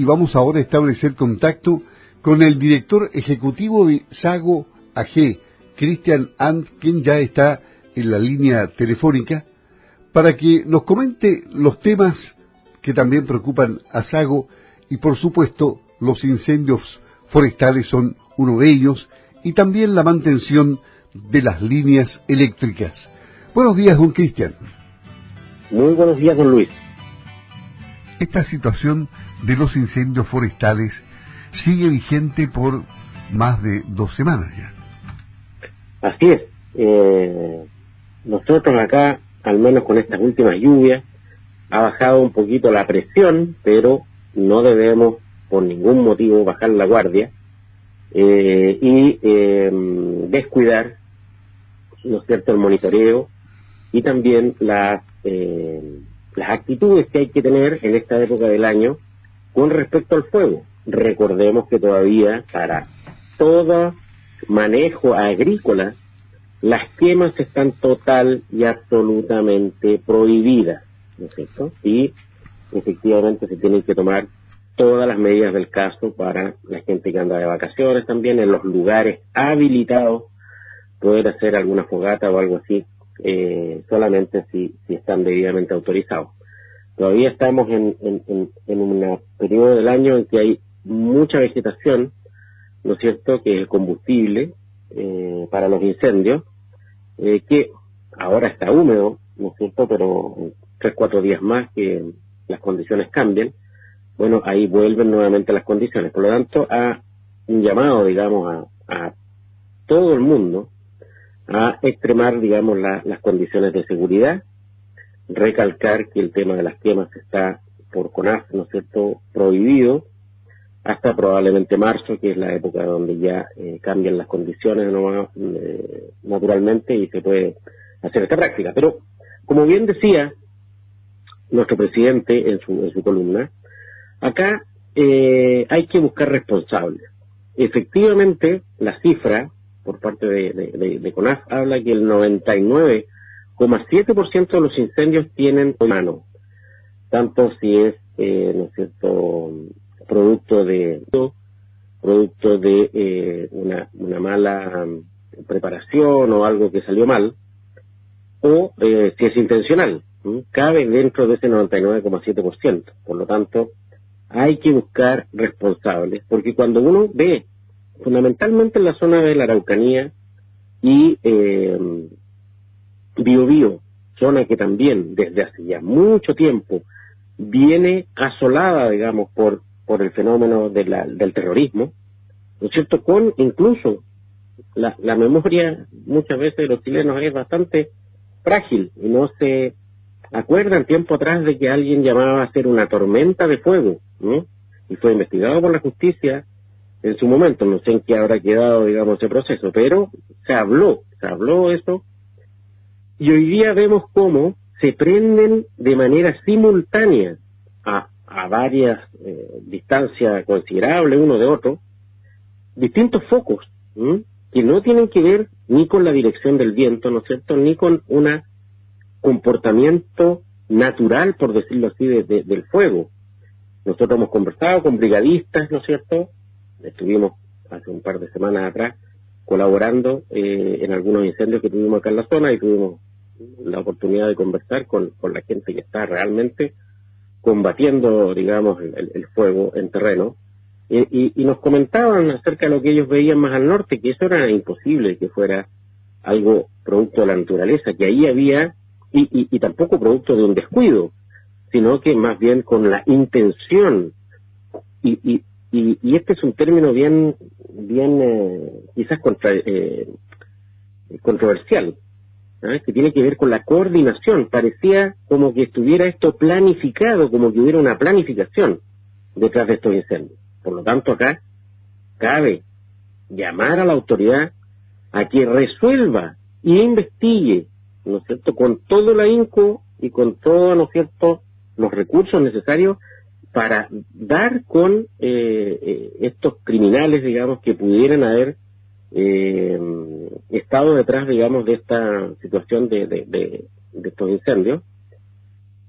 y vamos ahora a establecer contacto con el director ejecutivo de Sago AG, Christian Ant, quien ya está en la línea telefónica, para que nos comente los temas que también preocupan a Sago y por supuesto los incendios forestales son uno de ellos y también la mantención de las líneas eléctricas. Buenos días, don Cristian. Muy buenos días, don Luis. Esta situación de los incendios forestales sigue vigente por más de dos semanas ya. Así es. Eh, nosotros acá, al menos con estas últimas lluvias, ha bajado un poquito la presión, pero no debemos por ningún motivo bajar la guardia eh, y eh, descuidar, ¿no cierto?, el monitoreo y también las, eh, las actitudes que hay que tener en esta época del año con respecto al fuego. Recordemos que todavía para todo manejo agrícola las quemas están total y absolutamente prohibidas. Y efectivamente se tienen que tomar todas las medidas del caso para la gente que anda de vacaciones también en los lugares habilitados poder hacer alguna fogata o algo así eh, solamente si, si están debidamente autorizados. Todavía estamos en, en, en, un periodo del año en que hay mucha vegetación, ¿no es cierto?, que es el combustible eh, para los incendios, eh, que ahora está húmedo, ¿no es cierto?, pero tres, cuatro días más que las condiciones cambien, bueno, ahí vuelven nuevamente las condiciones. Por lo tanto, a un llamado, digamos, a, todo el mundo a extremar, digamos, las condiciones de seguridad, recalcar que el tema de las quemas está por CONAF, ¿no es cierto?, prohibido hasta probablemente marzo, que es la época donde ya eh, cambian las condiciones eh, naturalmente y se puede hacer esta práctica. Pero, como bien decía nuestro presidente en su, en su columna, Acá eh, hay que buscar responsables. Efectivamente, la cifra por parte de, CONAF habla que el 99,7% de los incendios tienen mano, tanto si es, eh, ¿no es cierto?, producto de producto de eh, una, una mala preparación o algo que salió mal, o eh, si es intencional, cabe dentro de ese 99,7%. Por lo tanto, hay que buscar responsables, porque cuando uno ve, fundamentalmente en la zona de la Araucanía y eh, Bio, zona que también desde hace ya mucho tiempo viene asolada, digamos, por, por el fenómeno de la, del terrorismo, ¿no es cierto? Con incluso la, la memoria muchas veces de los chilenos es bastante frágil y no se acuerdan tiempo atrás de que alguien llamaba a hacer una tormenta de fuego y fue investigado por la justicia en su momento, no sé en qué habrá quedado, digamos, ese proceso, pero se habló, se habló eso, y hoy día vemos cómo se prenden de manera simultánea a, a varias eh, distancias considerables uno de otro, distintos focos, que no tienen que ver ni con la dirección del viento, ¿no es cierto?, ni con un comportamiento natural, por decirlo así, del fuego, nosotros hemos conversado con brigadistas, ¿no es cierto? Estuvimos hace un par de semanas atrás colaborando eh, en algunos incendios que tuvimos acá en la zona y tuvimos la oportunidad de conversar con, con la gente que está realmente combatiendo, digamos, el, fuego en terreno. Y, y, nos comentaban acerca de lo que ellos veían más al norte, que eso era imposible que fuera algo producto de la naturaleza, que ahí había, y, y, y tampoco producto de un descuido, sino que más bien con la intención. Y, y, y, este es un término bien, bien eh, quizás contra, eh, controversial, ¿ah? que tiene que ver con la coordinación. Parecía como que estuviera esto planificado, como que hubiera una planificación detrás de estos incendios. Por lo tanto, acá cabe llamar a la autoridad a que resuelva y investigue, ¿no es cierto?, con todo el ahínco y con todo, ¿no cierto?, los recursos necesarios para dar con eh, eh, estos criminales, digamos, que pudieran haber eh, estado detrás, digamos, de esta situación de, de, estos incendios,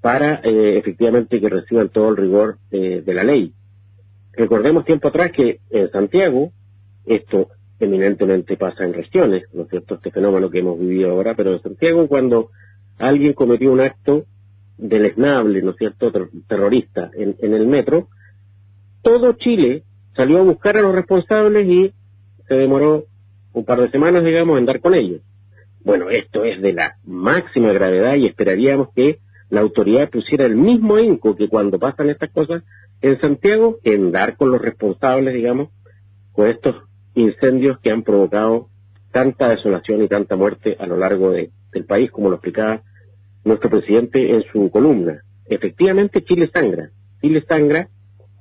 para efectivamente que reciban todo el rigor de la ley. Recordemos tiempo atrás que en Santiago, esto eminentemente pasa en regiones, ¿no es cierto?, este fenómeno que hemos vivido ahora, pero en Santiago cuando alguien cometió un acto deleznable, ¿no es cierto?, terrorista en, en el metro, todo Chile salió a buscar a los responsables y se demoró un par de semanas, digamos, en dar con ellos. Bueno, esto es de la máxima gravedad y esperaríamos que la autoridad pusiera el mismo enco que cuando pasan estas cosas en Santiago en dar con los responsables, digamos, con estos incendios que han provocado tanta desolación y tanta muerte a lo largo del país, como lo explicaba nuestro presidente en su columna. Efectivamente, Chile sangra. Chile sangra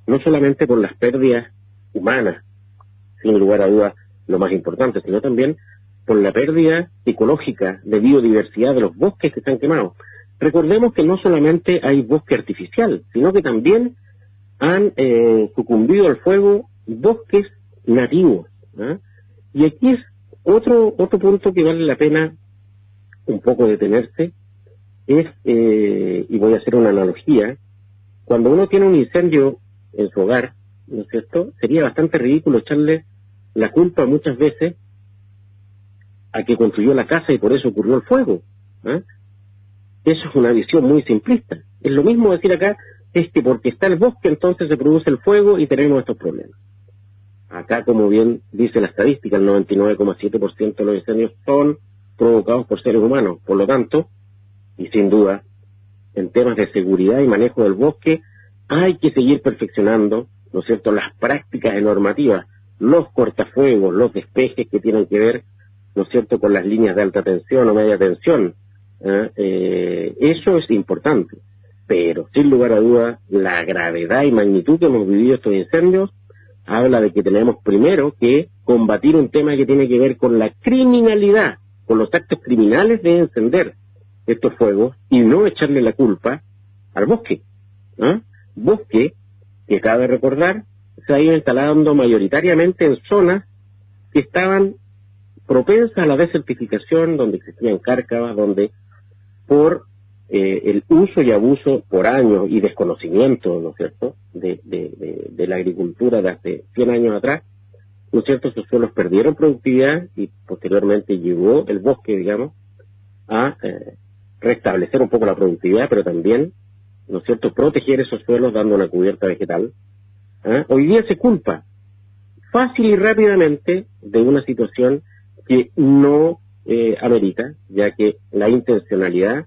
no solamente por las pérdidas humanas, sin lugar a dudas lo más importante, sino también por la pérdida ecológica de biodiversidad de los bosques que están quemados. Recordemos que no solamente hay bosque artificial, sino que también han eh, sucumbido al fuego bosques nativos. ¿ah? Y aquí es otro, otro punto que vale la pena un poco detenerse, es, eh, y voy a hacer una analogía, cuando uno tiene un incendio en su hogar, ¿no es cierto? Sería bastante ridículo echarle la culpa muchas veces a que construyó la casa y por eso ocurrió el fuego. Eso es una visión muy simplista. Es lo mismo decir acá, es que porque está el bosque entonces se produce el fuego y tenemos estos problemas. Acá, como bien dice la estadística, el 99,7% de los incendios son provocados por seres humanos. Por lo tanto, y sin duda, en temas de seguridad y manejo del bosque, hay que seguir perfeccionando, ¿no cierto?, las prácticas y normativas, los cortafuegos, los despejes que tienen que ver, ¿no cierto?, con las líneas de alta tensión o media tensión, ¿eh? Eh, eso es importante, pero sin lugar a dudas, la gravedad y magnitud que hemos vivido estos incendios habla de que tenemos primero que combatir un tema que tiene que ver con la criminalidad, con los actos criminales de encender estos fuegos y no echarle la culpa al bosque. Bosque que cabe recordar se ha ido instalando mayoritariamente en zonas que estaban propensas a la desertificación, donde existían cárcavas, donde por eh, el uso y abuso por años y desconocimiento, ¿no es cierto?, de, la agricultura de hace 100 años atrás, ¿no esos suelos perdieron productividad y posteriormente llegó el bosque, digamos, a eh, restablecer un poco la productividad, pero también, ¿no es cierto?, proteger esos suelos dando una cubierta vegetal. ¿ah? Hoy día se culpa fácil y rápidamente de una situación que no eh, amerita, ya que la intencionalidad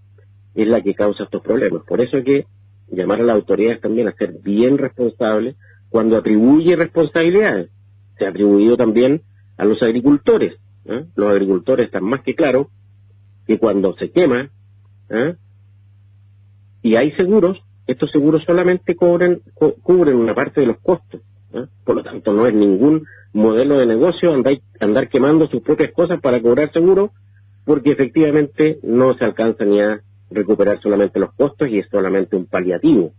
es la que causa estos problemas. Por eso hay que llamar a las autoridades también a ser bien responsables cuando atribuye responsabilidades. Se ha atribuido también a los agricultores. ¿eh? Los agricultores están más que claros que cuando se quema ¿eh? y hay seguros, estos seguros solamente cubren, cubren una parte de los costos. ¿eh? Por lo tanto, no es ningún modelo de negocio andar, andar quemando sus propias cosas para cobrar seguro, porque efectivamente no se alcanza ni a recuperar solamente los costos y es solamente un paliativo.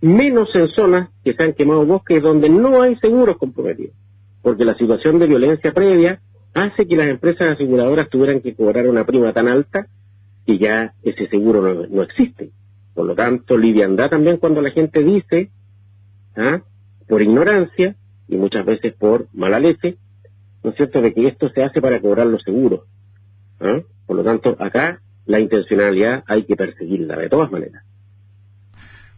Menos en zonas que se han quemado bosques donde no hay seguros comprometidos, porque la situación de violencia previa hace que las empresas aseguradoras tuvieran que cobrar una prima tan alta que ya ese seguro no, no existe. Por lo tanto, liviandad también cuando la gente dice, ¿ah? por ignorancia, y muchas veces por mala leche, ¿no es cierto?, de que esto se hace para cobrar los seguros. ¿ah? Por lo tanto, acá la intencionalidad hay que perseguirla de todas maneras.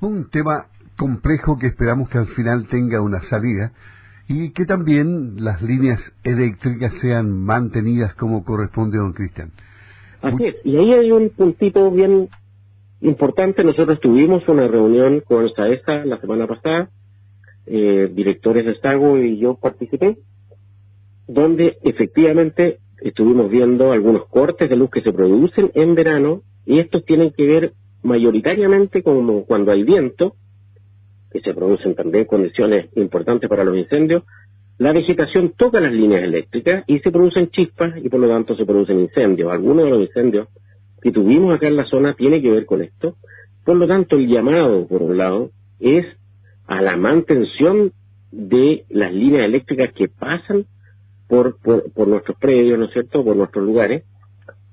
Un tema complejo que esperamos que al final tenga una salida y que también las líneas eléctricas sean mantenidas como corresponde, don Cristian. Así es, y ahí hay un puntito bien importante. Nosotros tuvimos una reunión con SAESA la semana pasada eh, directores de Estado y yo participé, donde efectivamente estuvimos viendo algunos cortes de luz que se producen en verano y estos tienen que ver mayoritariamente con cuando hay viento, que se producen también condiciones importantes para los incendios, la vegetación toca las líneas eléctricas y se producen chispas y por lo tanto se producen incendios. Algunos de los incendios que tuvimos acá en la zona tiene que ver con esto. Por lo tanto, el llamado, por un lado, es a la mantención de las líneas eléctricas que pasan por, por, nuestros predios, ¿no es cierto?, por nuestros lugares.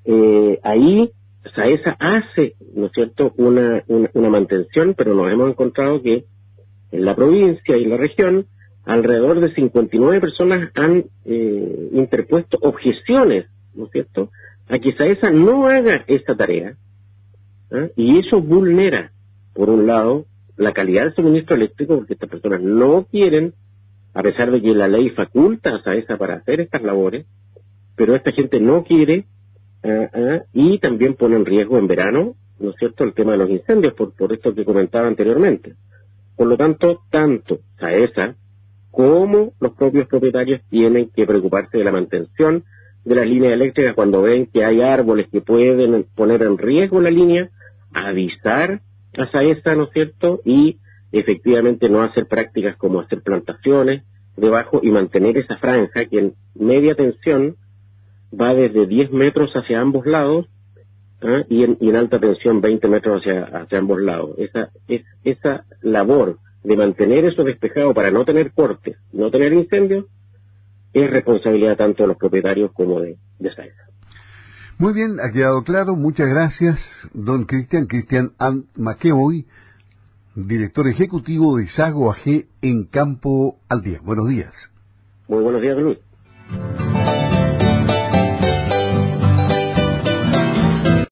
Eh, ahí SAESA hace, ¿no es cierto?, una, una, mantención, pero nos hemos encontrado que en la provincia y en la región alrededor de 59 personas han eh, interpuesto objeciones, ¿no es cierto?, a que SAESA no haga esta tarea, ¿ah? y eso vulnera, por un lado, la calidad del suministro eléctrico, porque estas personas no quieren, a pesar de que la ley faculta a SAESA para hacer estas labores, pero esta gente no quiere, ah, ah, y también pone en riesgo en verano, ¿no es cierto?, el tema de los incendios, por, por esto que comentaba anteriormente. Por lo tanto, tanto SAESA como los propios propietarios tienen que preocuparse de la mantención de las líneas eléctricas cuando ven que hay árboles que pueden poner en riesgo la línea, avisar a SAESA, ¿no es cierto? Y efectivamente no hacer prácticas como hacer plantaciones debajo y mantener esa franja que en media tensión va desde 10 metros hacia ambos lados ¿ah? y, en, alta tensión 20 metros hacia, hacia ambos lados. Esa, es, esa labor de mantener eso despejado para no tener cortes, no tener incendios, es responsabilidad tanto de los propietarios como de, de SAESA. Muy bien, ha quedado claro. Muchas gracias, don Cristian, Cristian McEvoy, director ejecutivo de Sago AG en Campo al Día. Buenos días. Muy buenos días, Luis.